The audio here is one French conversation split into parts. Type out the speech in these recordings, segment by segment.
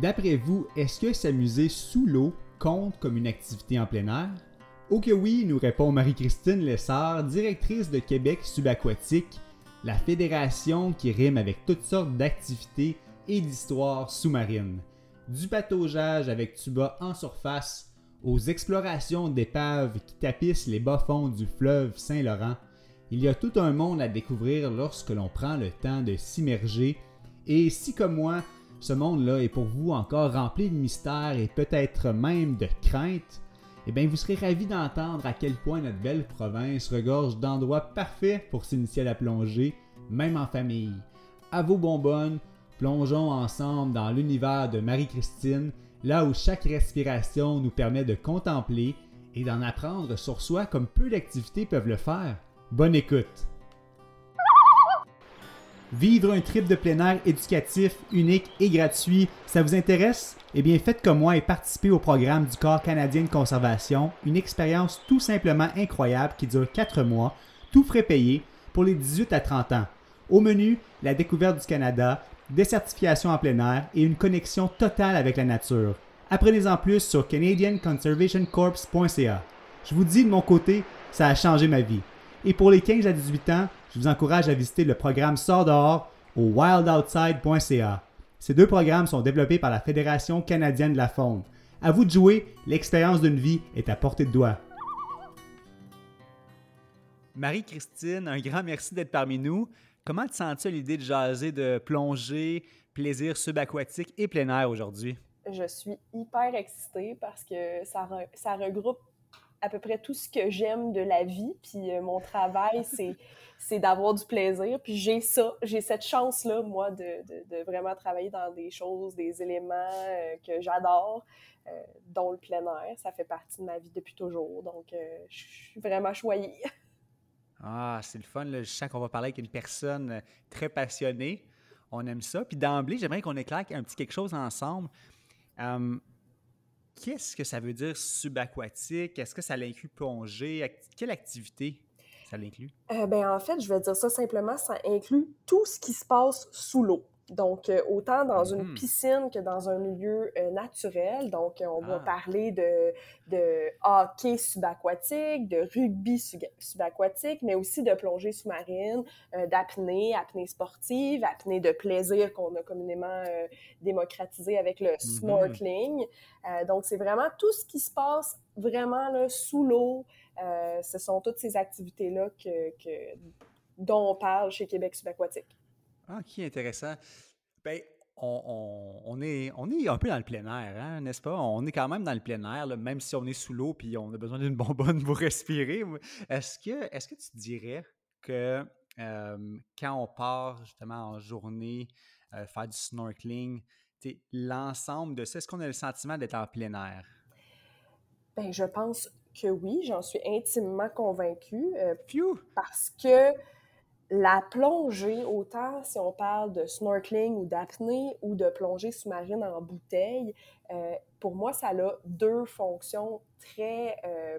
D'après vous, est-ce que s'amuser sous l'eau compte comme une activité en plein air? Oh que oui, nous répond Marie-Christine Lessard, directrice de Québec Subaquatique, la fédération qui rime avec toutes sortes d'activités et d'histoires sous-marines. Du pataugeage avec tuba en surface aux explorations d'épaves qui tapissent les bas-fonds du fleuve Saint-Laurent, il y a tout un monde à découvrir lorsque l'on prend le temps de s'immerger. Et si comme moi, ce monde-là est pour vous encore rempli de mystères et peut-être même de craintes, eh bien vous serez ravis d'entendre à quel point notre belle province regorge d'endroits parfaits pour s'initier à la plongée, même en famille. À vos bonbonnes, plongeons ensemble dans l'univers de Marie-Christine, là où chaque respiration nous permet de contempler et d'en apprendre sur soi comme peu d'activités peuvent le faire. Bonne écoute! Vivre un trip de plein air éducatif, unique et gratuit, ça vous intéresse? Eh bien, faites comme moi et participez au programme du Corps canadien de conservation, une expérience tout simplement incroyable qui dure 4 mois, tout frais payé, pour les 18 à 30 ans. Au menu, la découverte du Canada, des certifications en plein air et une connexion totale avec la nature. Apprenez-en plus sur canadianconservationcorps.ca. Je vous dis de mon côté, ça a changé ma vie. Et pour les 15 à 18 ans, je vous encourage à visiter le programme Sort dehors au wildoutside.ca. Ces deux programmes sont développés par la Fédération canadienne de la faune. À vous de jouer, l'expérience d'une vie est à portée de doigt. Marie-Christine, un grand merci d'être parmi nous. Comment te sens-tu à l'idée de jaser de plongée, plaisir subaquatique et plein air aujourd'hui? Je suis hyper excitée parce que ça, ça regroupe à peu près tout ce que j'aime de la vie. Puis euh, mon travail, c'est, c'est d'avoir du plaisir. Puis j'ai ça, j'ai cette chance-là, moi, de, de, vraiment travailler dans des choses, des éléments euh, que j'adore, euh, dont le plein air. Ça fait partie de ma vie depuis toujours. Donc, je suis vraiment choyée. Ah, c'est le fun. Je sens qu'on va parler avec une personne très passionnée. On aime ça. Puis d'emblée, j'aimerais qu'on éclaire un petit quelque chose ensemble. Qu'est-ce que ça veut dire subaquatique? Est-ce que ça l'inclut plonger? Quelle activité ça l'inclut? Euh, ben, en fait, je vais dire ça simplement, ça inclut tout ce qui se passe sous l'eau. Donc, euh, autant dans une mm-hmm. piscine que dans un milieu euh, naturel. Donc, euh, on va ah. parler de, de hockey subaquatique, de rugby subaquatique, mais aussi de plongée sous-marine, d'apnée, apnée sportive, apnée de plaisir qu'on a communément démocratisé avec le mm-hmm. snorkeling. donc, c'est vraiment tout ce qui se passe vraiment là, sous l'eau. ce sont toutes ces activités-là que, que, dont on parle chez Québec subaquatique. Ah, qui intéressant. Ben, on, est, on est un peu dans le plein air, hein, n'est-ce pas? On est quand même dans le plein air, même si on est sous l'eau puis on a besoin d'une bonbonne pour respirer. Est-ce que, est que tu dirais que quand on part justement en journée euh, faire du snorkeling, l'ensemble de ça, est-ce qu'on a le sentiment d'être en plein air? Ben, je pense que oui, j'en suis intimement convaincue. Euh, parce que la plongée, autant si on parle de snorkeling ou d'apnée ou de plongée sous-marine en bouteille, euh, pour moi, ça a deux fonctions très euh,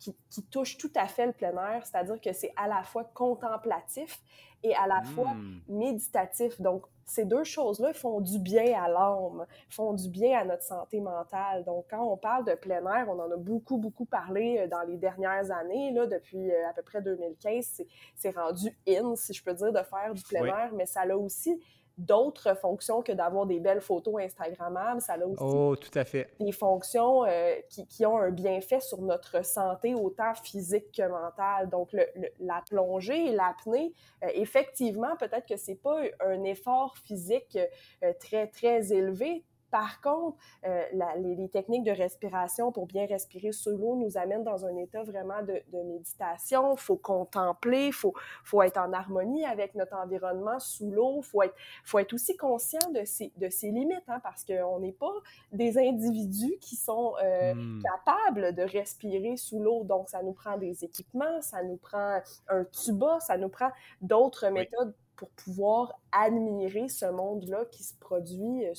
qui, qui, touchent tout à fait le plein air, c'est-à-dire que c'est à la fois contemplatif et à la fois hmm. méditatif. Donc, ces deux choses-là font du bien à l'âme, font du bien à notre santé mentale. Donc, quand on parle de plein air, on en a beaucoup, beaucoup parlé euh, dans les dernières années, là, depuis euh, à peu près 2015. C'est rendu in, si je peux dire, de faire du plein air, mais ça a aussi d'autres fonctions que d'avoir des belles photos Instagrammables. Ça a aussi oh, tout à fait. des fonctions euh, qui, qui, ont un bienfait sur notre santé, autant physique que mentale. Donc, le, la plongée et l'apnée, euh, effectivement, peut-être que c'est pas un effort physique euh, très, très élevé, Par contre, euh, les, techniques de respiration pour bien respirer sous l'eau nous amènent dans un état vraiment de, méditation. Il faut contempler, il faut, faut être en harmonie avec notre environnement sous l'eau. Il faut être, faut être aussi conscient de ses, de ses limites, hein, parce qu'on n'est pas des individus qui sont euh, hmm. capables de respirer sous l'eau. Donc, ça nous prend des équipements, ça nous prend un tuba, ça nous prend d'autres méthodes pour pouvoir admirer ce monde-là qui se produit euh,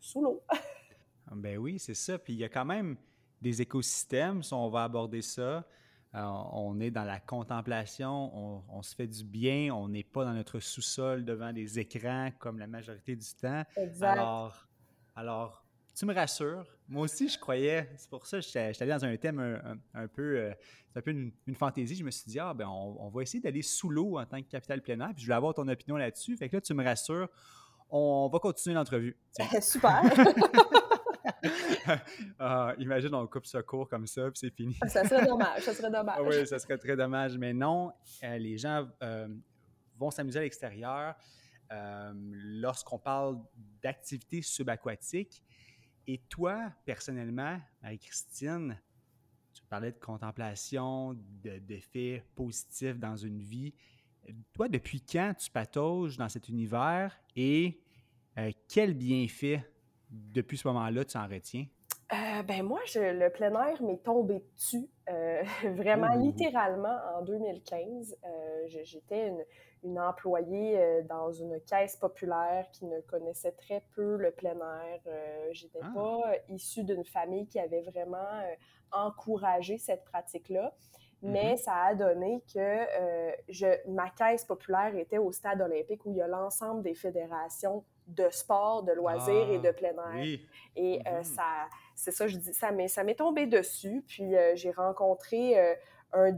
sous, l'eau. ben oui, c'est ça. Puis il y a quand même des écosystèmes, si on va aborder ça. Euh, on est dans la contemplation, on, se fait du bien, on n'est pas dans notre sous-sol devant des écrans comme la majorité du temps. Exact. Alors, alors tu me rassures. Moi aussi, je croyais, c'est pour ça que j'étais allé dans un thème un, peu, euh, c'est un peu une, fantaisie. Je me suis dit, ah, ben, on, va essayer d'aller sous l'eau en tant que capital plein air, puis je voulais avoir ton opinion là-dessus. Fait que là, tu me rassures. On va continuer l'entrevue. Super! Ah, imagine, on coupe ce cours comme ça, puis c'est fini. ça serait dommage, ça serait dommage. oui, ça serait très dommage. Mais non, euh, les gens euh, vont s'amuser à l'extérieur. Lorsqu'on parle d'activités subaquatiques, et toi, personnellement, Marie-Christine, tu parlais de contemplation, d'effets positifs dans une vie. Toi, depuis quand tu patauges dans cet univers et euh, quel bienfait depuis ce moment-là tu en retiens? Euh, ben moi, le plein air m'est tombé dessus, euh, vraiment littéralement en 2015. J'étais une, une employée euh, dans une caisse populaire qui ne connaissait très peu le plein air. Euh, j'étais ah. pas issue d'une famille qui avait vraiment euh, encouragé cette pratique-là. Mais mm-hmm. ça a donné que je, ma caisse populaire était au stade olympique où il y a l'ensemble des fédérations de sport, de loisirs et de ah, plein air. Et mm-hmm. ça, c'est ça, je dis, ça m'est tombé dessus. Puis j'ai rencontré un,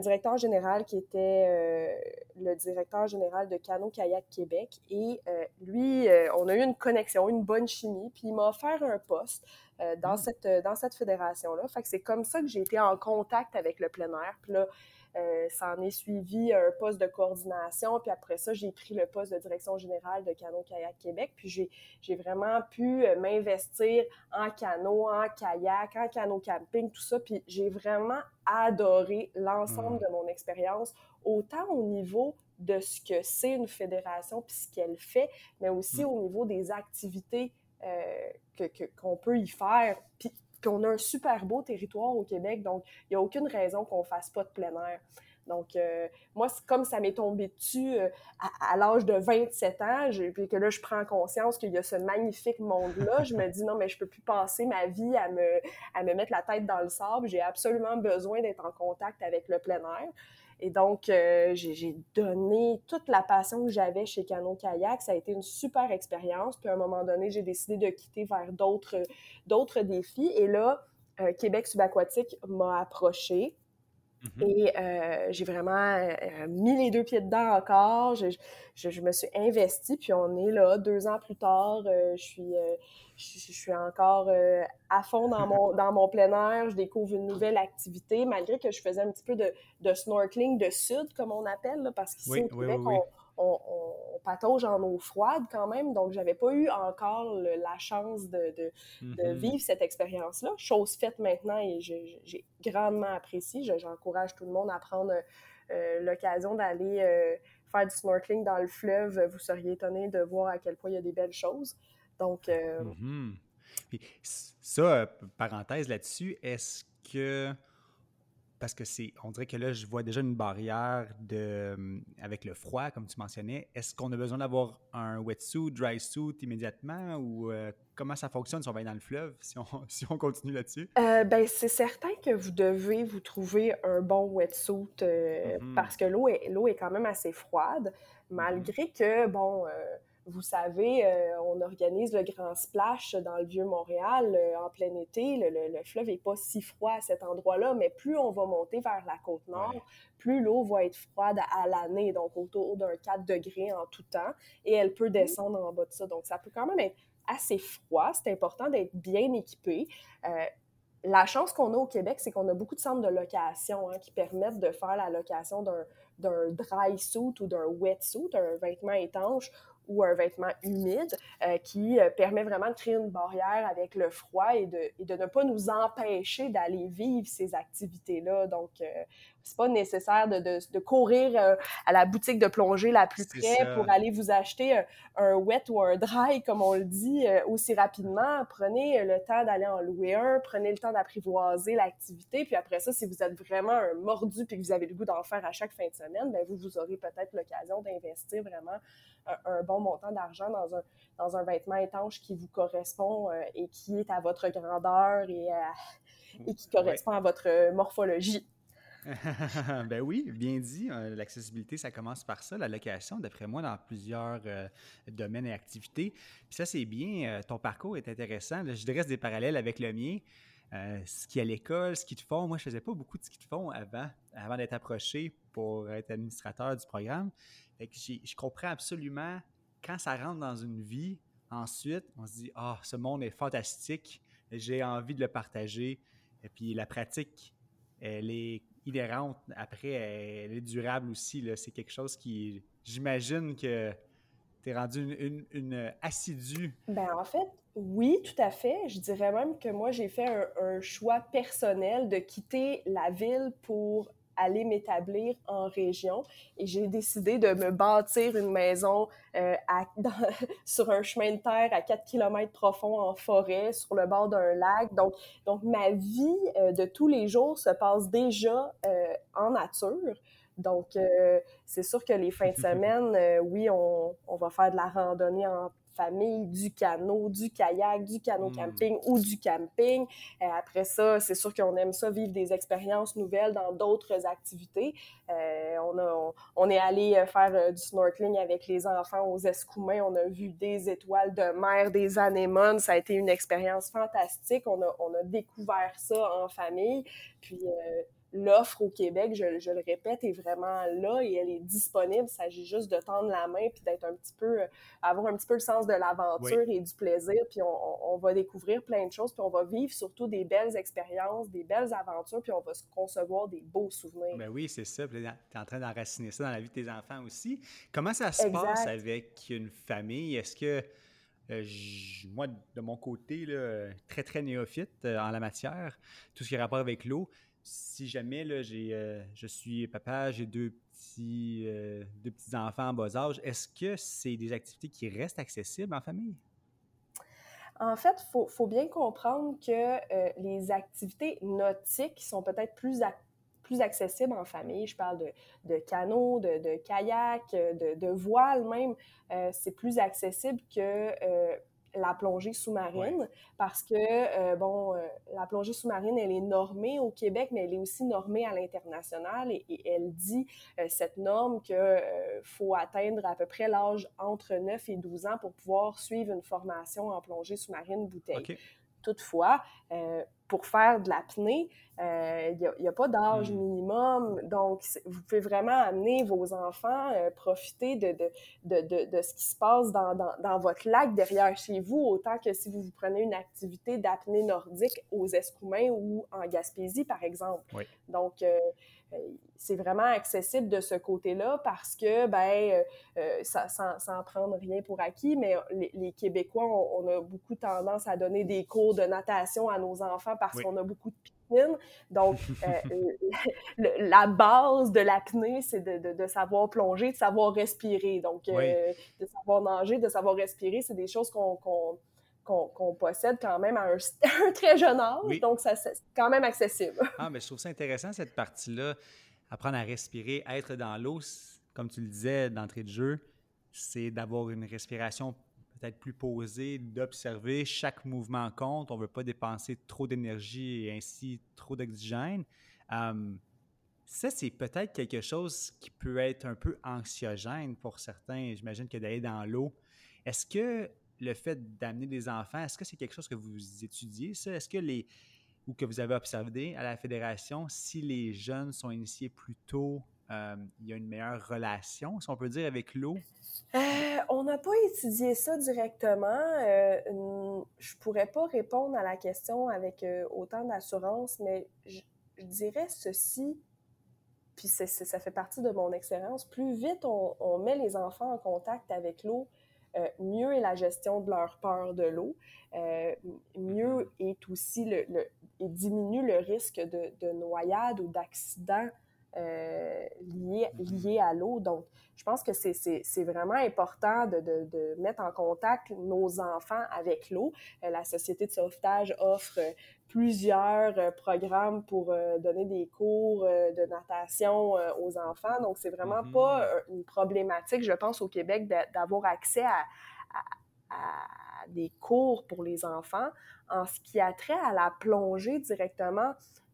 directeur général qui était euh, le directeur général de Cano Kayak Québec. Et euh, lui, euh, on a eu une connexion, une bonne chimie, puis il m'a offert un poste dans, hmm. cette, dans cette fédération-là. Fait que c'est comme ça que j'ai été en contact avec le plein air. Puis là, euh, ça en est suivi un poste de coordination, puis après ça, j'ai pris le poste de direction générale de Cano Kayak Québec, puis j'ai vraiment pu euh, m'investir en canot, en kayak, en canot camping, tout ça, puis j'ai vraiment adoré l'ensemble mmh. de mon expérience, autant au niveau de ce que c'est une fédération, puis ce qu'elle fait, mais aussi mmh. au niveau des activités euh, qu'on peut y faire. Puis on a un super beau territoire au Québec, donc il n'y a aucune raison qu'on ne fasse pas de plein air. Donc, euh, moi, comme ça m'est tombé dessus euh, à, l'âge de 27 ans, puis que là, je prends conscience qu'il y a ce magnifique monde-là, je me dis non, mais je peux plus passer ma vie à me, à me mettre la tête dans le sable. J'ai absolument besoin d'être en contact avec le plein air. Et donc, euh, j'ai donné toute la passion que j'avais chez Cano Kayak. Ça a été une super expérience. Puis à un moment donné, j'ai décidé de quitter vers d'autres défis. Et là, euh, Québec subaquatique m'a approché. Mm-hmm. Et euh, j'ai vraiment mis les deux pieds dedans encore. Je, je, me suis investie, puis on est là deux ans plus tard. je suis je, suis encore euh, à fond dans mon, dans mon plein air, je découvre une nouvelle activité, malgré que je faisais un petit peu de, de snorkeling de sud, comme on appelle, parce qu'ici au Québec, on, on, patauge en eau froide quand même, donc j'avais pas eu encore la chance de, de, mm-hmm. vivre cette expérience-là. Chose faite maintenant et j'ai grandement apprécié. J'encourage tout le monde à prendre euh, l'occasion d'aller euh, faire du snorkeling dans le fleuve. Vous seriez étonné de voir à quel point il y a des belles choses. Donc. Euh, mm-hmm. ça, euh, parenthèse là-dessus, est-ce que. Parce que c'est. On dirait que là, je vois déjà une barrière de, hum, avec le froid, comme tu mentionnais. Est-ce qu'on a besoin d'avoir un wetsuit, dry suit immédiatement ou euh, comment ça fonctionne si on va dans le fleuve, si on, si on continue là-dessus? ben, c'est certain que vous devez vous trouver un bon wetsuit mm-hmm. parce que l'eau est, l'eau est quand même assez froide, mm-hmm. malgré que, bon vous savez, euh, on organise le grand splash dans le Vieux-Montréal euh, en plein été. Le, fleuve n'est pas si froid à cet endroit-là, mais plus on va monter vers la côte nord, plus l'eau va être froide à l'année, donc autour d'un 4 degrés en tout temps, et elle peut descendre en bas de ça. Donc, ça peut quand même être assez froid. C'est important d'être bien équipé. Euh, la chance qu'on a au Québec, c'est qu'on a beaucoup de centres de location hein, qui permettent de faire la location d'un dry suit ou d'un wet suit, un vêtement étanche, ou un vêtement humide qui permet vraiment de créer une barrière avec le froid et de, et de ne pas nous empêcher d'aller vivre ces activités-là. Donc, c'est pas nécessaire de, de, courir euh, à la boutique de plongée la plus près pour aller vous acheter un, wet ou un dry, comme on le dit, euh, aussi rapidement. Prenez le temps d'aller en louer un, prenez le temps d'apprivoiser l'activité, puis après ça, si vous êtes vraiment un mordu puis que vous avez le goût d'en faire à chaque fin de semaine, ben vous, vous aurez peut-être l'occasion d'investir vraiment un, bon montant d'argent dans un, dans un vêtement étanche qui vous correspond euh, et qui est à votre grandeur et, et qui correspond à votre morphologie. ben oui, bien dit. Euh, l'accessibilité, ça commence par ça, la location, d'après moi, dans plusieurs euh, domaines et activités. Puis ça, c'est bien. Euh, ton parcours est intéressant. je dresse des parallèles avec le mien. ski à l'école, ski de fond. Moi, je faisais pas beaucoup de ski de fond avant, avant d'être approché pour être administrateur du programme. Fait que je comprends absolument quand ça rentre dans une vie. Ensuite, on se dit Ah, ce monde est fantastique, j'ai envie de le partager. Et puis la pratique, elle est inhérente. Après, elle est durable aussi. C'est quelque chose qui, j'imagine que tu es rendu une, une, assidue. Ben, en fait, oui, tout à fait. Je dirais même que moi, j'ai fait un, choix personnel de quitter la ville pour aller m'établir en région et j'ai décidé de me bâtir une maison euh, sur un chemin de terre à 4 km profond en forêt, sur le bord d'un lac. Donc, donc ma vie euh, de tous les jours se passe déjà euh, en nature. Donc, c'est sûr que les fins de semaine, oui, on, on, va faire de la randonnée en famille, du canot, du kayak, du canot hmm. camping ou du camping. Euh, après ça, c'est sûr qu'on aime ça, vivre des expériences nouvelles dans d'autres activités. Euh, on, a, on, est allé euh, faire du snorkeling avec les enfants aux Escoumins. On a vu des étoiles de mer, des anémones. Ça a été une expérience fantastique. On a, on a découvert ça en famille. Puis l'offre au Québec, je, le répète, est vraiment là et elle est disponible. Il s'agit juste de tendre la main puis d'être un petit peu, euh, avoir un petit peu le sens de l'aventure et du plaisir. Puis on, va découvrir plein de choses, puis on va vivre surtout des belles expériences, des belles aventures, puis on va se concevoir des beaux souvenirs. Ben oui, c'est ça. tu es en train d'enraciner ça dans la vie de tes enfants aussi. Comment ça se passe avec une famille? Est-ce que euh, moi, de mon côté, là, très, très néophyte euh, en la matière, tout ce qui a rapport avec l'eau, si jamais là, j'ai, euh, je suis papa, j'ai deux petits, euh, deux petits enfants en bas âge, est-ce que c'est des activités qui restent accessibles en famille? En fait, il faut, bien comprendre que euh, les activités nautiques sont peut-être plus, plus accessibles en famille. Je parle de, de de, de kayak, de, de voile même. c'est plus accessible que la plongée sous-marine parce que, euh, bon, euh, la plongée sous-marine, elle est normée au Québec, mais elle est aussi normée à l'international et, elle dit, euh, cette norme, qu'il faut atteindre à peu près l'âge entre 9 et 12 ans pour pouvoir suivre une formation en plongée sous-marine bouteille. Toutefois, pour faire de l'apnée, il euh, n'y a, pas d'âge hmm. minimum. Donc, vous pouvez vraiment amener vos enfants, euh, profiter de, de, de, de, ce qui se passe dans, dans, dans, votre lac derrière chez vous, autant que si vous, vous prenez une activité d'apnée nordique aux Escoumins ou en Gaspésie, par exemple. Donc, euh, c'est vraiment accessible de ce côté-là parce que, ben, ça, sans, sans, prendre rien pour acquis, mais les, Québécois, on, a beaucoup tendance à donner des cours de natation à nos enfants parce qu'on a beaucoup de donc, euh, la base de l'apnée, c'est de, savoir plonger, de savoir respirer. Donc, euh, de savoir nager, de savoir respirer, c'est des choses qu'on possède quand même à un, très jeune âge. Donc, c'est quand même accessible. Ah, mais je trouve ça intéressant, cette partie-là. Apprendre à respirer, être dans l'eau, comme tu le disais d'entrée de jeu, c'est d'avoir une respiration peut-être plus posé, d'observer chaque mouvement compte. On ne veut pas dépenser trop d'énergie et ainsi trop d'oxygène. Hum, ça, c'est peut-être quelque chose qui peut être un peu anxiogène pour certains. J'imagine que d'aller dans l'eau. Est-ce que le fait d'amener des enfants, est-ce que c'est quelque chose que vous étudiez, ça? Est-ce que les. ou que vous avez observé à la Fédération, si les jeunes sont initiés plus tôt euh, il y a une meilleure relation, si on peut dire, avec l'eau? Euh, on n'a pas étudié ça directement. Euh, je pourrais pas répondre à la question avec euh, autant d'assurance, mais je, dirais ceci, puis ça fait partie de mon expérience. Plus vite on, met les enfants en contact avec l'eau, mieux est la gestion de leur peur de l'eau, mieux est aussi le, et diminue le risque de, de noyade ou d'accident euh, liés, liés à l'eau. Donc, je pense que c'est vraiment important de, de, de, mettre en contact nos enfants avec l'eau. Euh, la Société de sauvetage offre plusieurs euh, programmes pour donner des cours de natation aux enfants. Donc, c'est vraiment mm-hmm. pas une problématique, je pense, au Québec d'avoir accès à, à, des cours pour les enfants. En ce qui a trait à la plongée directement,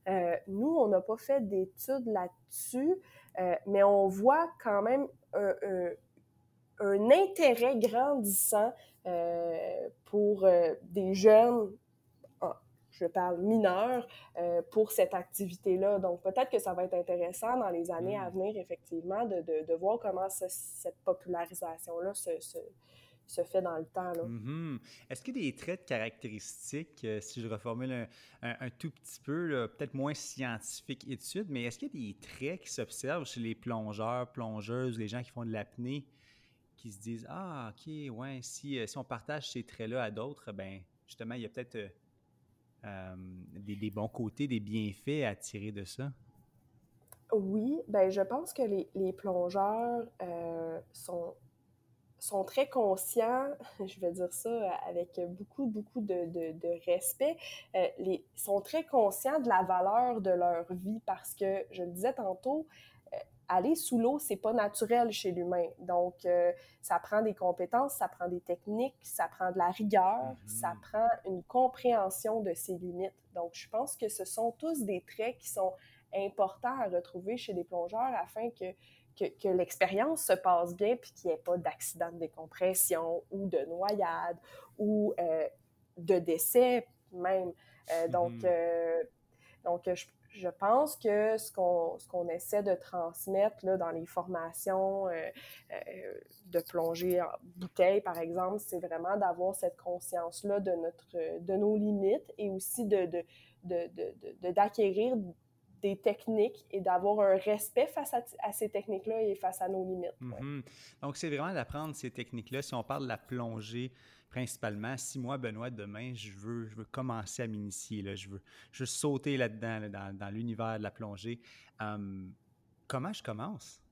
euh, nous, on n'a pas fait d'études là-dessus, euh, mais on voit quand même un, intérêt grandissant euh, pour des jeunes, je parle mineurs, pour cette activité-là. Donc, peut-être que ça va être intéressant dans les années à mmh. venir, effectivement, de, voir comment cette popularisation-là se, se fait dans le temps. Mm-hmm. Est-ce qu'il y a des traits de caractéristiques, euh, si je reformule un, tout petit peu, peut-être moins scientifique étude, mais est-ce qu'il y a des traits qui s'observent chez les plongeurs, plongeuses, les gens qui font de l'apnée, qui se disent Ah, OK, ouais, si, euh, si on partage ces traits-là à d'autres, ben justement, il y a peut-être euh, des, bons côtés, des bienfaits à tirer de ça? Oui, ben je pense que les, plongeurs sont sont très conscients, je vais dire ça avec beaucoup, beaucoup de, de, respect, euh, les, sont très conscients de la valeur de leur vie parce que, je le disais tantôt, euh, aller sous l'eau, c'est pas naturel chez l'humain. Donc, euh, ça prend des compétences, ça prend des techniques, ça prend de la rigueur, mm-hmm. ça prend une compréhension de ses limites. Donc, je pense que ce sont tous des traits qui sont importants à retrouver chez les plongeurs afin que que, l'expérience se passe bien puis qu'il n'y ait pas d'accident de décompression ou de noyade ou euh, de décès même. Euh, donc, mm-hmm. euh, donc je, pense que ce qu'on ce essaie de transmettre là, dans les formations de plongée en bouteille, par exemple, c'est vraiment d'avoir cette conscience-là de, notre, de nos limites et aussi de, de, d'acquérir des techniques et d'avoir un respect face à, ces techniques-là et face à nos limites. Mm-hmm. Donc, c'est vraiment d'apprendre ces techniques-là. Si on parle de la plongée, principalement, si moi, Benoît, demain, je veux, je veux commencer à m'initier, je, veux, je sauter là-dedans, dans, l'univers de la plongée, hum, comment je commence?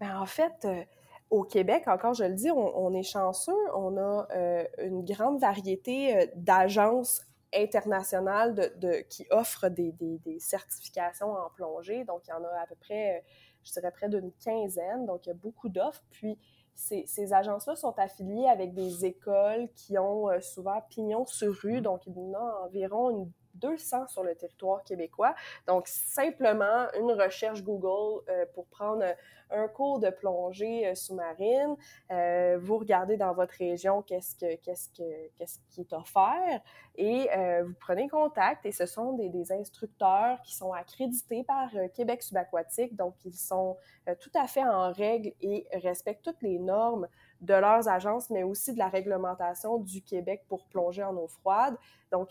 Ben, en fait, euh, au Québec, encore je le dis, on, est chanceux. On a euh, une grande variété euh, d'agences internationales qui offrent des, des, certifications en plongée. Donc, il y en a à peu près, je dirais près d'une quinzaine. Donc, il y a beaucoup d'offres. Puis, ces, ces agences-là sont affiliées avec des écoles qui ont euh, souvent pignon sur rue. Donc, il y en a environ une 200 sur le territoire québécois. Donc, simplement une recherche Google euh, pour prendre un cours de plongée euh, sous-marine. Euh, vous regardez dans votre région qu'est-ce que qu'est-ce que qu'est-ce qui est offert et vous prenez contact. Et ce sont des, des instructeurs qui sont accrédités par Québec subaquatique. Donc, ils sont tout à fait en règle et respectent toutes les normes de leurs agences, mais aussi de la réglementation du Québec pour plonger en eau froide. Donc,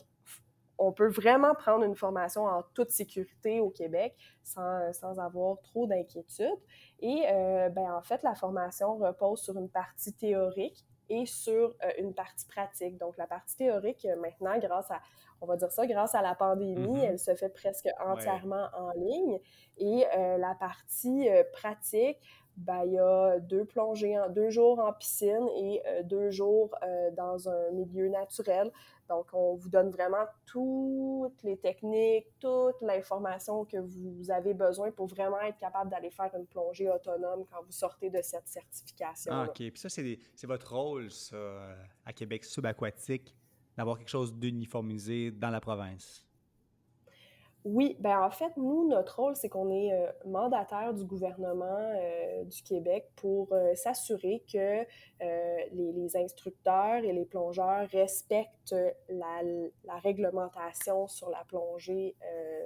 on peut vraiment prendre une formation en toute sécurité au Québec sans, sans avoir trop d'inquiétude. Et euh, ben, en fait, la formation repose sur une partie théorique et sur euh, une partie pratique. Donc, la partie théorique, euh, maintenant, grâce à, on va dire ça, grâce à la pandémie, mm-hmm. elle se fait presque entièrement en ligne. Et la partie pratique, ben, il y a deux plongées, en, deux jours en piscine et deux jours dans un milieu naturel. Donc, on vous donne vraiment toutes les techniques, toute l'information que vous avez besoin pour vraiment être capable d'aller faire une plongée autonome quand vous sortez de cette certification. Ah, OK. Puis ça, c'est votre rôle, ça, à Québec subaquatique, d'avoir quelque chose d'uniformisé dans la province. Oui, ben en fait, nous, notre rôle, c'est qu'on est, euh, mandataire du gouvernement euh, du Québec pour euh, s'assurer que les, instructeurs et les plongeurs respectent la, la réglementation sur la plongée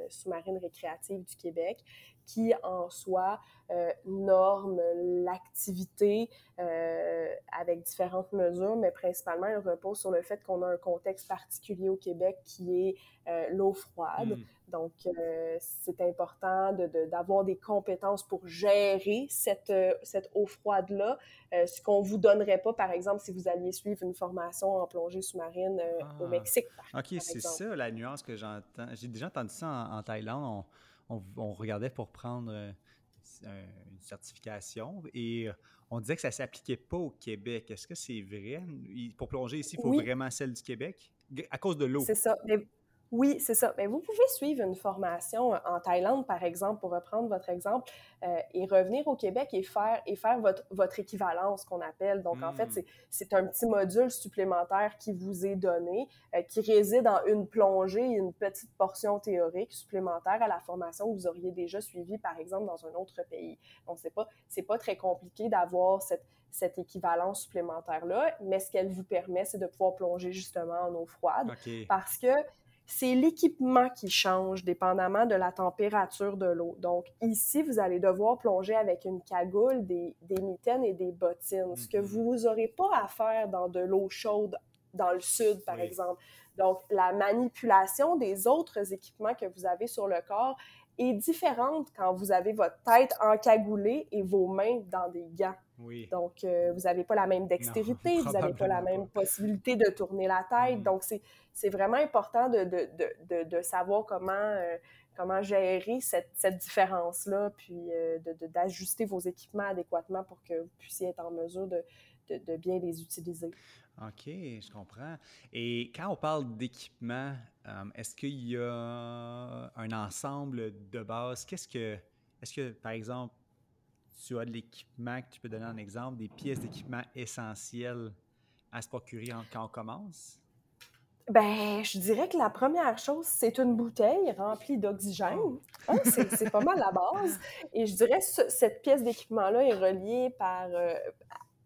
sous-marine récréative du Québec, qui en soi euh, norme l'activité euh, avec différentes mesures, mais principalement, elle repose sur le fait qu'on a un contexte particulier au Québec qui est euh, l'eau froide. Mm. Donc, c'est important d'avoir de, des compétences pour gérer cette, cette eau froide-là, ce qu'on ne vous donnerait pas, par exemple, si vous alliez suivre une formation en plongée sous-marine au ah. Mexique. OK, c'est ça la nuance que j'entends. J'ai déjà entendu ça en, Thaïlande. On, on, regardait pour prendre une certification et euh, on disait que ça ne s'appliquait pas au Québec. Est-ce que c'est vrai? Pour plonger ici, il faut vraiment celle du Québec? À cause de l'eau. C'est ça. Oui, c'est ça. Mais vous pouvez suivre une formation euh, en Thaïlande, par exemple, pour reprendre votre exemple, euh, et revenir au Québec et faire, et faire votre, votre équivalence qu'on appelle. Donc, en fait, hmm. c'est un petit module supplémentaire qui vous est donné, euh, qui réside en une plongée et une petite portion théorique supplémentaire à la formation que vous auriez déjà suivie, par exemple, dans un autre pays. Donc, c'est pas, pas très compliqué d'avoir cette, cette équivalence supplémentaire-là, mais ce qu'elle vous permet, c'est de pouvoir plonger justement en eau froide. Parce que c'est l'équipement qui change dépendamment de la température de l'eau. Donc ici, vous allez devoir plonger avec une cagoule, des, mitaines et des bottines, ce que mhm. vous n'aurez pas à faire dans de l'eau chaude dans le sud, par exemple. Donc la manipulation des autres équipements que vous avez sur le corps est différente quand vous avez votre tête encagoulée et vos mains dans des gants. Donc, euh, vous n'avez pas la même dextérité, vous n'avez pas la même possibilité de tourner la tête. Mm. Donc, c'est vraiment important de, de, de, de, savoir comment, euh, comment gérer cette, cette différence-là, puis euh, d'ajuster vos équipements adéquatement pour que vous puissiez être en mesure de, bien les utiliser. OK, je comprends. Et quand on parle d'équipement, est-ce qu'il y a un ensemble de base? Qu'est-ce que, est-ce que, par exemple, tu as de l'équipement que tu peux donner un exemple, des pièces d'équipement essentielles à se procurer quand on commence? Ben, je dirais que la première chose, c'est une bouteille remplie d'oxygène. Oh. Hein, c'est pas mal la base. Et je dirais que cette pièce d'équipement-là est reliée par, euh,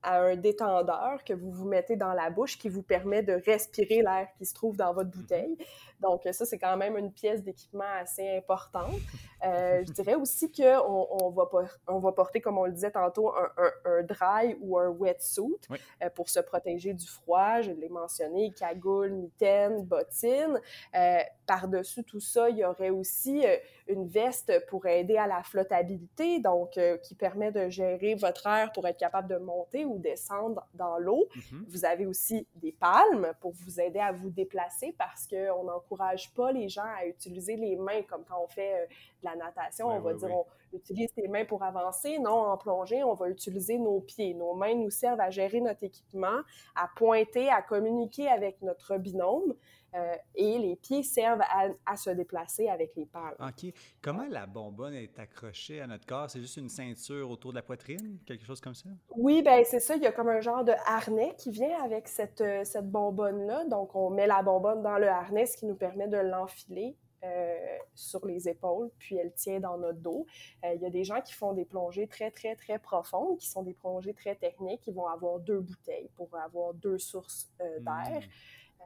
à un détendeur que vous vous mettez dans la bouche qui vous permet de respirer l'air qui se trouve dans votre bouteille. Donc, ça, c'est quand même une pièce d'équipement assez importante. Euh, je dirais aussi qu'on on va, on va porter, comme on le disait tantôt, un, un, dry ou un wetsuit euh, pour se protéger du froid. Je l'ai mentionné, cagoule, mitaine, bottine. Euh, par-dessus tout ça, il y aurait aussi une veste pour aider à la flottabilité, donc qui permet de gérer votre air pour être capable de monter ou descendre dans l'eau. Mm-hmm. Vous avez aussi des palmes pour vous aider à vous déplacer parce qu'on en n'encourage pas les gens à utiliser les mains comme quand on fait euh, de la natation. on va dire, on utilise les mains pour avancer. Non, en plongée, on va utiliser nos pieds. Nos mains nous servent à gérer notre équipement, à pointer, à communiquer avec notre binôme. Euh, et les pieds servent à, se déplacer avec les pales. OK. Comment la bonbonne est accrochée à notre corps? C'est juste une ceinture autour de la poitrine? Quelque chose comme ça? Oui, ben c'est ça. Il y a comme un genre de harnais qui vient avec cette, euh, cette bonbonne-là. Donc, on met la bonbonne dans le harnais, ce qui nous permet de l'enfiler. Euh, sur les épaules, puis elle tient dans notre dos. il y a des gens qui font des plongées très, très, très profondes, qui sont des plongées très techniques, qui vont avoir deux bouteilles pour avoir deux sources d'air. Hmm.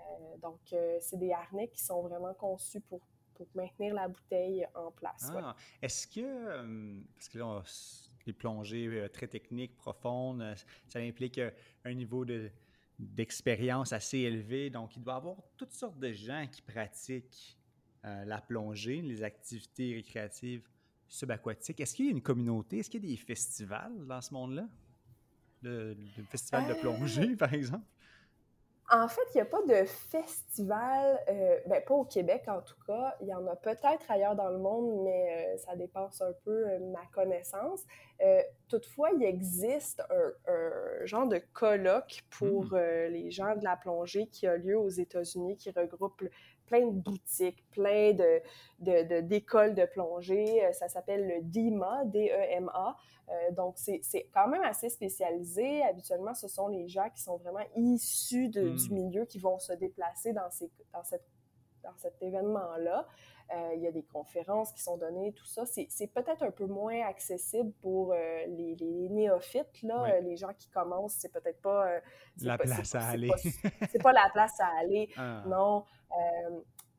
Euh, donc, euh, c'est des harnais qui sont vraiment conçus pour, pour maintenir la bouteille en place. Ah, est-ce que, euh, parce que là, les plongées très techniques, profondes, ça implique un niveau de, d'expérience assez élevé. Donc, il doit y avoir toutes sortes de gens qui pratiquent la plongée, les activités récréatives subaquatiques. Est-ce qu'il y a une communauté? Est-ce qu'il y a des festivals dans ce monde-là? Le, festival de plongée, par exemple? En fait, il n'y a pas de festival, euh, ben, pas au Québec en tout cas. Il y en a peut-être ailleurs dans le monde, mais euh, ça dépasse un peu euh, ma connaissance. toutefois, il existe un, genre de colloque pour hmm. les gens de la plongée qui a lieu aux États-Unis, qui regroupe plein de boutiques, plein de, d'écoles de, plongée. Ça s'appelle le DEMA, D-E-M-A. Euh, donc, c'est quand même assez spécialisé. Habituellement, ce sont les gens qui sont vraiment issus du hmm. milieu qui vont se déplacer dans, ces, dans, cette, dans cet événement-là. Euh, il y a des conférences qui sont données, tout ça. C'est peut-être un peu moins accessible pour euh, les, les, néophytes, là, les gens qui commencent. C'est peut-être pas... la place à aller. C'est pas, la place à aller, ah. non.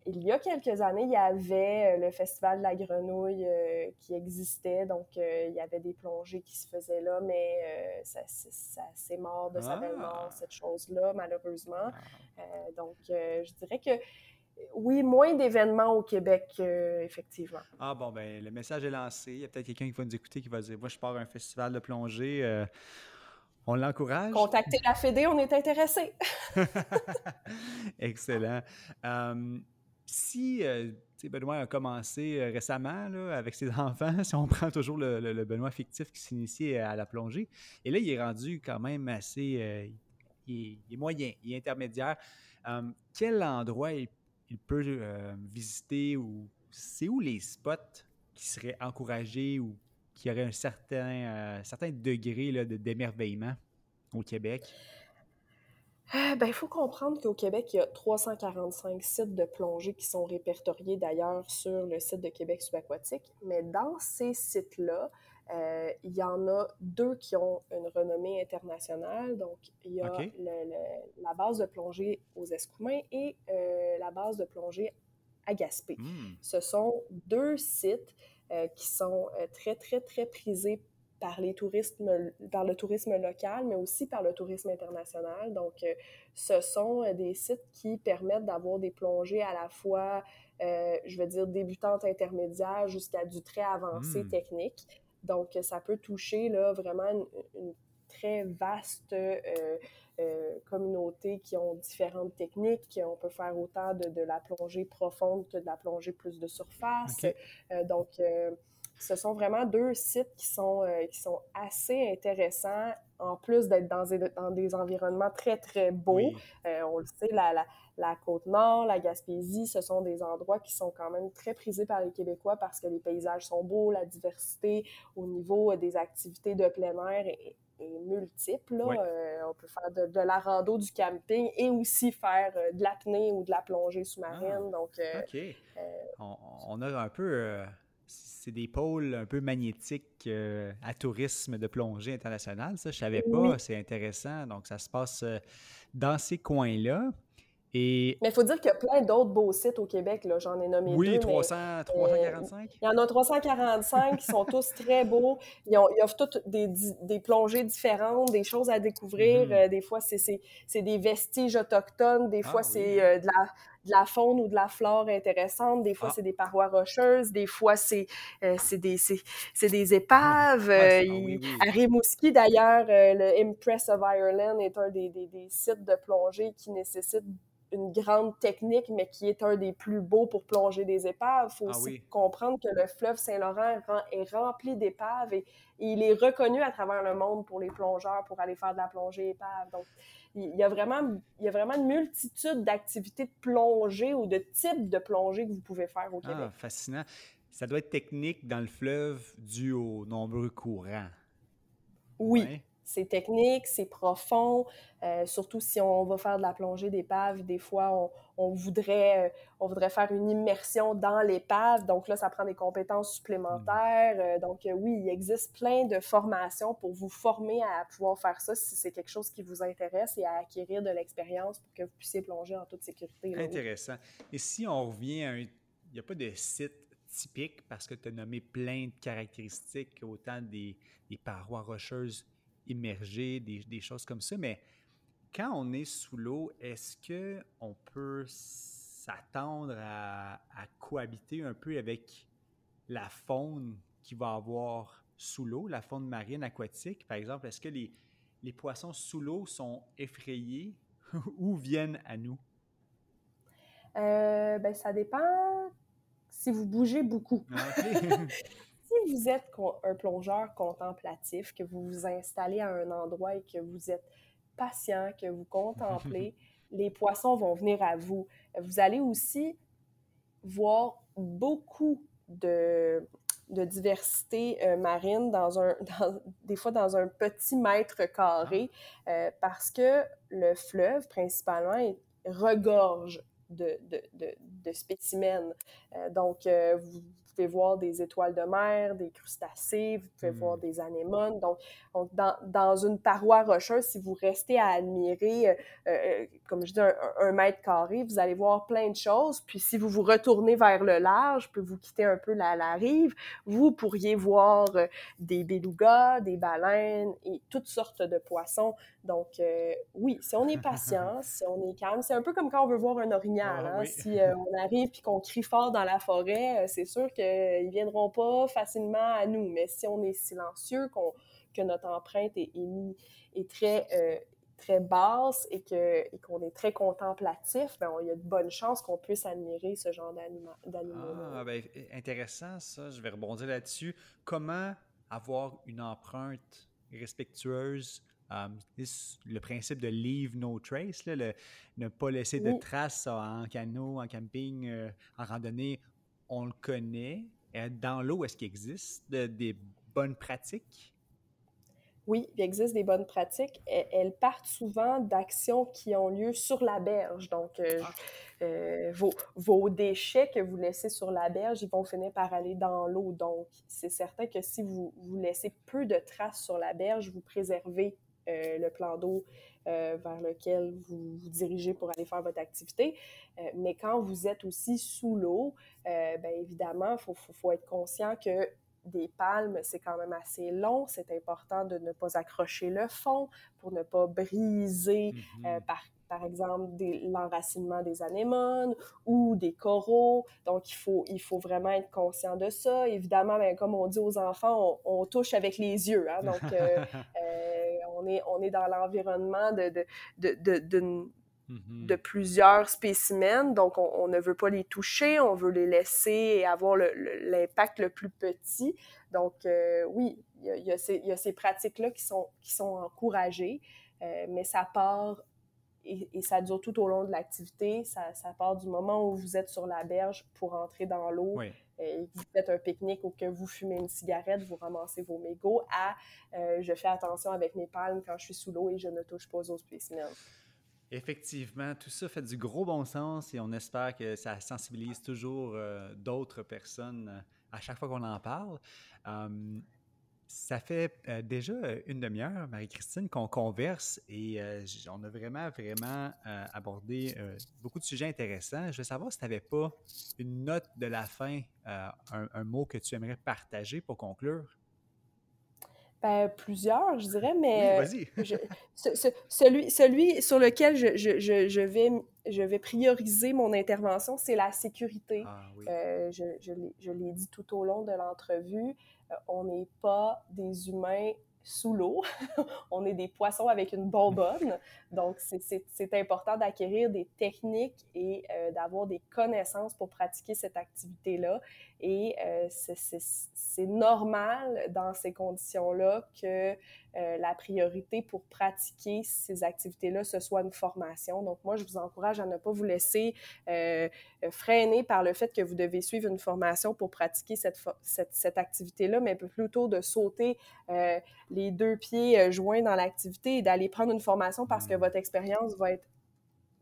il y a quelques années, il y avait le Festival de la Grenouille qui existait, donc il y avait des plongées qui se faisaient là, mais ça, c'est mort de sa belle mort, ah! cette chose-là, malheureusement. Ah. donc, je dirais que oui, moins d'événements au Québec, effectivement. Ah bon, ben le message est lancé. Il y a peut-être quelqu'un qui va nous écouter qui va dire Moi, je pars à un festival de plongée. Euh, on l'encourage. Contactez la Fédé, on est intéressé. Excellent. si euh, Benoît a commencé euh, récemment là, avec ses enfants, si on prend toujours le, Benoît fictif qui s'initie à la plongée, et là, il est rendu quand même assez. il, est, moyen, il est intermédiaire. quel endroit est il peut euh, visiter ou c'est où les spots qui seraient encouragés ou qui auraient un certain, euh, certain degré d'émerveillement au Québec? Euh, ben, il faut comprendre qu'au Québec, il y a 345 sites de plongée qui sont répertoriés d'ailleurs sur le site de Québec subaquatique. Mais dans ces sites-là, euh, il y en a deux qui ont une renommée internationale. Donc, il y a la base de plongée aux Escoumins et euh, la base de plongée à Gaspé. Hmm. Ce sont deux sites euh, qui sont très, très, très prisés par, les tourismes, par le tourisme local, mais aussi par le tourisme international. Donc, ce sont des sites qui permettent d'avoir des plongées à la fois, je veux dire, débutantes intermédiaires jusqu'à du très avancé hmm. technique. Donc, ça peut toucher là, vraiment une, très vaste euh, euh, communauté qui ont différentes techniques. On peut faire autant de, la plongée profonde que de la plongée plus de surface. Euh, donc, ce sont vraiment deux sites qui sont, qui sont assez intéressants, en plus d'être dans, dans, des environnements très, très beaux. on le sait, la, la, la côte nord, la Gaspésie, ce sont des endroits qui sont quand même très prisés par les Québécois parce que les paysages sont beaux, la diversité au niveau des activités de plein air est, multiple. Euh, on peut faire de, la rando, du camping et aussi faire euh, de l'apnée ou de la plongée sous-marine. Ah, donc, euh. On, a un peu c'est des pôles un peu magnétiques à tourisme de plongée internationale. Ça, je savais pas. C'est intéressant. Donc, ça se passe dans ces coins-là. Mais il faut dire qu'il y a plein d'autres beaux sites au Québec. J'en ai nommé oui, deux. Oui, 345. il y en a 345 qui sont tous très beaux. Ils, offrent toutes des, des, plongées différentes, des choses à découvrir. Mm-hmm. Euh, des fois, c'est des vestiges autochtones. Des fois, ah c'est euh, de, la, de la faune ou de la flore intéressante. Des fois, ah. c'est des parois rocheuses. Des fois, c'est euh, des, des épaves. À Rimouski, d'ailleurs, le Impress of Ireland est un des, des, des sites de plongée qui nécessitent une grande technique, mais qui est un des plus beaux pour plonger des épaves. Il faut ah aussi comprendre que le fleuve Saint-Laurent est rempli d'épaves et, il est reconnu à travers le monde pour les plongeurs, pour aller faire de la plongée épave. Donc, il y a vraiment, il y a vraiment une multitude d'activités de plongée ou de types de plongée que vous pouvez faire au ah, Québec. fascinant. Ça doit être technique dans le fleuve dû aux nombreux courants. Oui c'est technique, c'est profond. Euh, surtout si on va faire de la plongée d'épave, des fois, on, voudrait, euh, on voudrait faire une immersion dans l'épave. Donc là, ça prend des compétences supplémentaires. Euh, donc oui, il existe plein de formations pour vous former à pouvoir faire ça si c'est quelque chose qui vous intéresse et à acquérir de l'expérience pour que vous puissiez plonger en toute sécurité. Intéressant. Et si on revient à un... Il n'y a pas de site typique parce que tu as nommé plein de caractéristiques, autant des, des parois rocheuses immerger, des, choses comme ça. Mais quand on est sous l'eau, est-ce qu'on peut s'attendre à, cohabiter un peu avec la faune qui va avoir sous l'eau, la faune marine aquatique? Par exemple, est-ce que les, les poissons sous l'eau sont effrayés ou viennent à nous? Euh, ben, ça dépend si vous bougez beaucoup. Ah, vous êtes un plongeur contemplatif, que vous vous installez à un endroit et que vous êtes patient, que vous contemplez, les poissons vont venir à vous. Vous allez aussi voir beaucoup de, de diversité euh, marine dans un, des fois dans un petit mètre carré, ah. euh, parce que le fleuve, principalement, regorge de, de, de, spécimens. Euh, donc, vous pouvez voir des étoiles de mer, des crustacés, vous pouvez voir hmm. des anémones. Donc, dans, dans, une paroi rocheuse, si vous restez à admirer, euh, euh, comme je dis, un, mètre carré, vous allez voir plein de choses. Puis si vous vous retournez vers le large, puis vous quittez un peu la, la rive, vous pourriez voir euh, des belugas, des baleines et toutes sortes de poissons. Donc, oui, si on est patient, si on est calme, c'est un peu comme quand on veut voir un orignal. Ah hein. Si on arrive puis qu'on crie fort dans la forêt, c'est sûr qu'ils ne viendront pas facilement à nous. Mais si on est silencieux, qu'on que notre empreinte est, est, très, euh, très basse et qu'on est très contemplatif, ben, il y a de bonnes chances qu'on puisse admirer ce genre d'animaux. Ah, ben, intéressant ça, je vais rebondir là-dessus. Comment avoir une empreinte respectueuse euh, le principe de leave no trace, le, ne pas laisser de traces en canot, en camping, euh, en randonnée, on le connaît. Dans l'eau, est-ce qu'il existe des bonnes pratiques? Oui, il existe des bonnes pratiques. Elles partent souvent d'actions qui ont lieu sur la berge. Donc, euh, ah. euh, vos, déchets que vous laissez sur la berge, ils vont finir par aller dans l'eau. Donc, c'est certain que si vous, vous laissez peu de traces sur la berge, vous préservez euh, le plan d'eau vers lequel vous vous dirigez pour aller faire votre activité. mais quand vous êtes aussi sous l'eau, bien évidemment, il faut, faut, être conscient que des palmes, c'est quand même assez long. C'est important de ne pas accrocher le fond pour ne pas briser, euh, mm-hmm. par, par exemple, l'enracinement des anémones ou des coraux. Donc, il faut, il faut vraiment être conscient de ça. Évidemment, ben, comme on dit aux enfants, on, touche avec les yeux. Hein. Donc, euh, euh, on, est, on est dans l'environnement de, de, de, de de plusieurs spécimens, donc on, ne veut pas les toucher, on veut les laisser et avoir l'impact le, plus petit. Donc euh, oui, il y, a, ces, pratiques-là qui sont, qui sont encouragées, euh, mais ça part et, ça dure tout au long de l'activité. Ça, part du moment où vous êtes sur la berge pour entrer dans l'eau et que vous faites un pique-nique ou que vous fumez une cigarette, vous ramassez vos mégots, à euh, je fais attention avec mes palmes quand je suis sous l'eau et je ne touche pas aux spécimens. Effectivement, tout ça fait du gros bon sens et on espère que ça sensibilise toujours euh, d'autres personnes euh, à chaque fois qu'on en parle. Hum, ça fait euh, déjà une demi-heure, Marie-Christine, qu'on converse et on a vraiment, vraiment abordé beaucoup de sujets intéressants. Je veux savoir si tu n'avais pas une note de la fin, un, mot que tu aimerais partager pour conclure. Ben, plusieurs, je dirais, mais euh, celui, celui sur lequel je, je, je, vais, je vais prioriser mon intervention, c'est la sécurité. Ah, euh, je, je l'ai dit tout au long de l'entrevue, euh, on n'est pas des humains sous l'eau. on est des poissons avec une bonbonne. Donc, c'est important d'acquérir des techniques et euh, d'avoir des connaissances pour pratiquer cette activité-là. Et euh, c'est normal dans ces conditions-là que euh, la priorité pour pratiquer ces activités-là, ce soit une formation. Donc, moi, je vous encourage à ne pas vous laisser euh, freiner par le fait que vous devez suivre une formation pour pratiquer cette, cette, cette activité-là, mais plutôt de sauter euh, les deux pieds joints dans l'activité et d'aller prendre une formation parce que votre expérience va être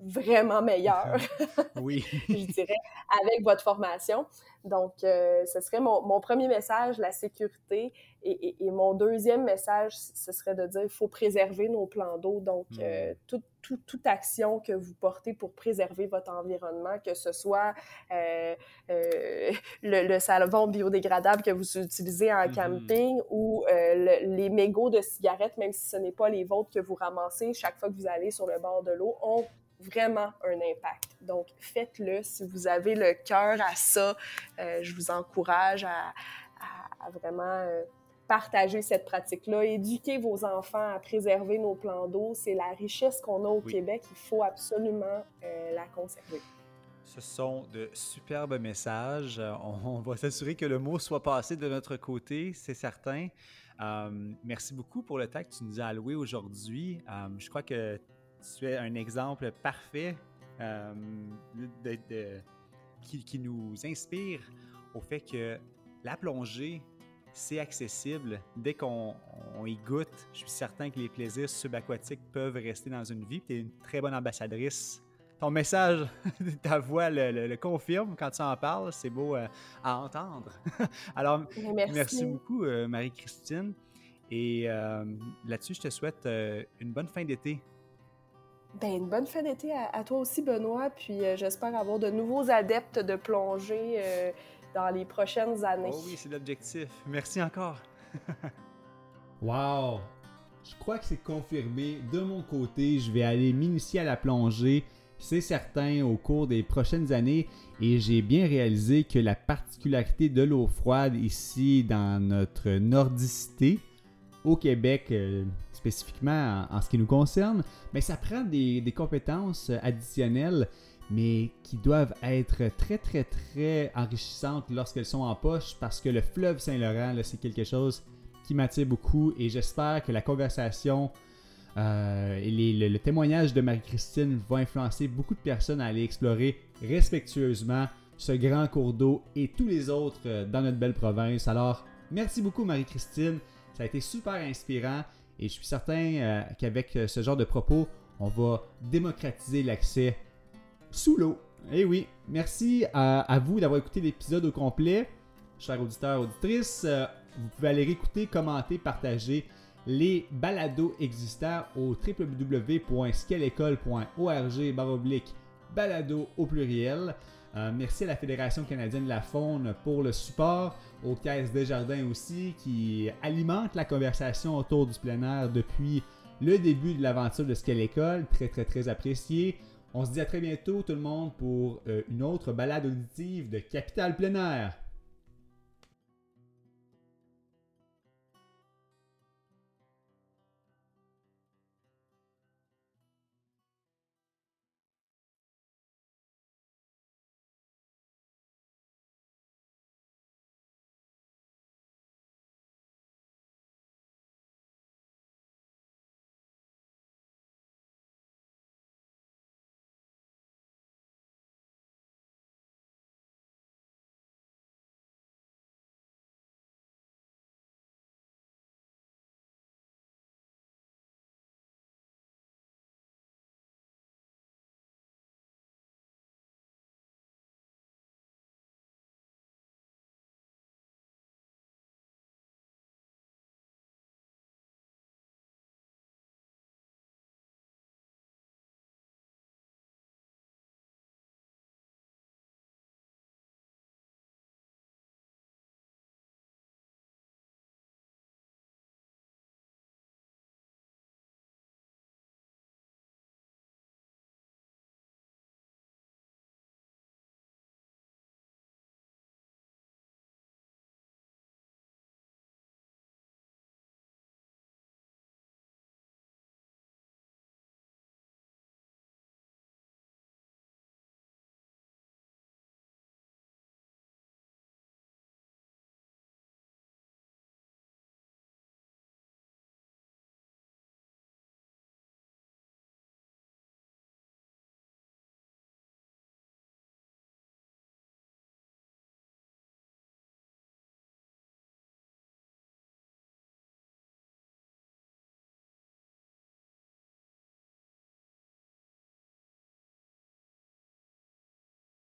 vraiment meilleure, oui. je dirais, avec votre formation. Donc, euh, ce serait mon, mon, premier message, la sécurité. Et, et, mon deuxième message, ce serait de dire qu'il faut préserver nos plans d'eau. Donc, euh, hmm. toute action que vous portez pour préserver votre environnement, que ce soit euh, le, le, savon biodégradable que vous utilisez en hmm. camping ou les mégots de cigarettes, même si ce n'est pas les vôtres que vous ramassez chaque fois que vous allez sur le bord de l'eau, ont vraiment un impact. Donc, faites-le si vous avez le cœur à ça. Euh, je vous encourage à, vraiment euh, partager cette pratique-là, éduquer vos enfants à préserver nos plans d'eau. C'est la richesse qu'on a au Québec. Il faut absolument euh, la conserver. Ce sont de superbes messages. On, va s'assurer que le mot soit passé de notre côté, c'est certain. merci beaucoup pour le temps que tu nous as alloué aujourd'hui. je crois que tu es un exemple parfait euh, qui, nous inspire au fait que la plongée, c'est accessible. Dès qu'on y goûte, je suis certain que les plaisirs subaquatiques peuvent rester dans une vie. Tu es une très bonne ambassadrice ton message, ta voix le, confirme quand tu en parles. C'est beau à entendre. Alors, merci, beaucoup, Marie-Christine. Et là-dessus, je te souhaite une bonne fin d'été. Ben, une bonne fin d'été à, toi aussi, Benoît. Puis j'espère avoir de nouveaux adeptes de plongée dans les prochaines années. Oh oui, c'est l'objectif. Merci encore. wow! Je crois que c'est confirmé. De mon côté, je vais aller m'initier à la plongée. C'est certain au cours des prochaines années et j'ai bien réalisé que la particularité de l'eau froide ici dans notre nordicité, au Québec euh, spécifiquement en, ce qui nous concerne, mais ça prend des, compétences additionnelles mais qui doivent être très très très enrichissantes lorsqu'elles sont en poche parce que le fleuve Saint-Laurent, c'est quelque chose qui m'attire beaucoup et j'espère que la conversation euh, et le, témoignage de Marie-Christine vont influencer beaucoup de personnes à aller explorer respectueusement ce grand cours d'eau et tous les autres euh, dans notre belle province. Alors, merci beaucoup Marie-Christine, ça a été super inspirant et je suis certain euh, qu'avec ce genre de propos, on va démocratiser l'accès sous l'eau. Eh oui, merci à, vous d'avoir écouté l'épisode au complet. Chers auditeurs, auditrices, euh, vous pouvez aller écouter, commenter, partager les balados existants au www.skelecole.org baroblique balado au pluriel. Euh, merci à la Fédération canadienne de la faune pour le support, aux Caisses Desjardins aussi qui alimentent la conversation autour du plein air depuis le début de l'aventure de Skelecole, très très très apprécié. On se dit à très bientôt tout le monde pour euh, une autre balade auditive de Capital Plein Air.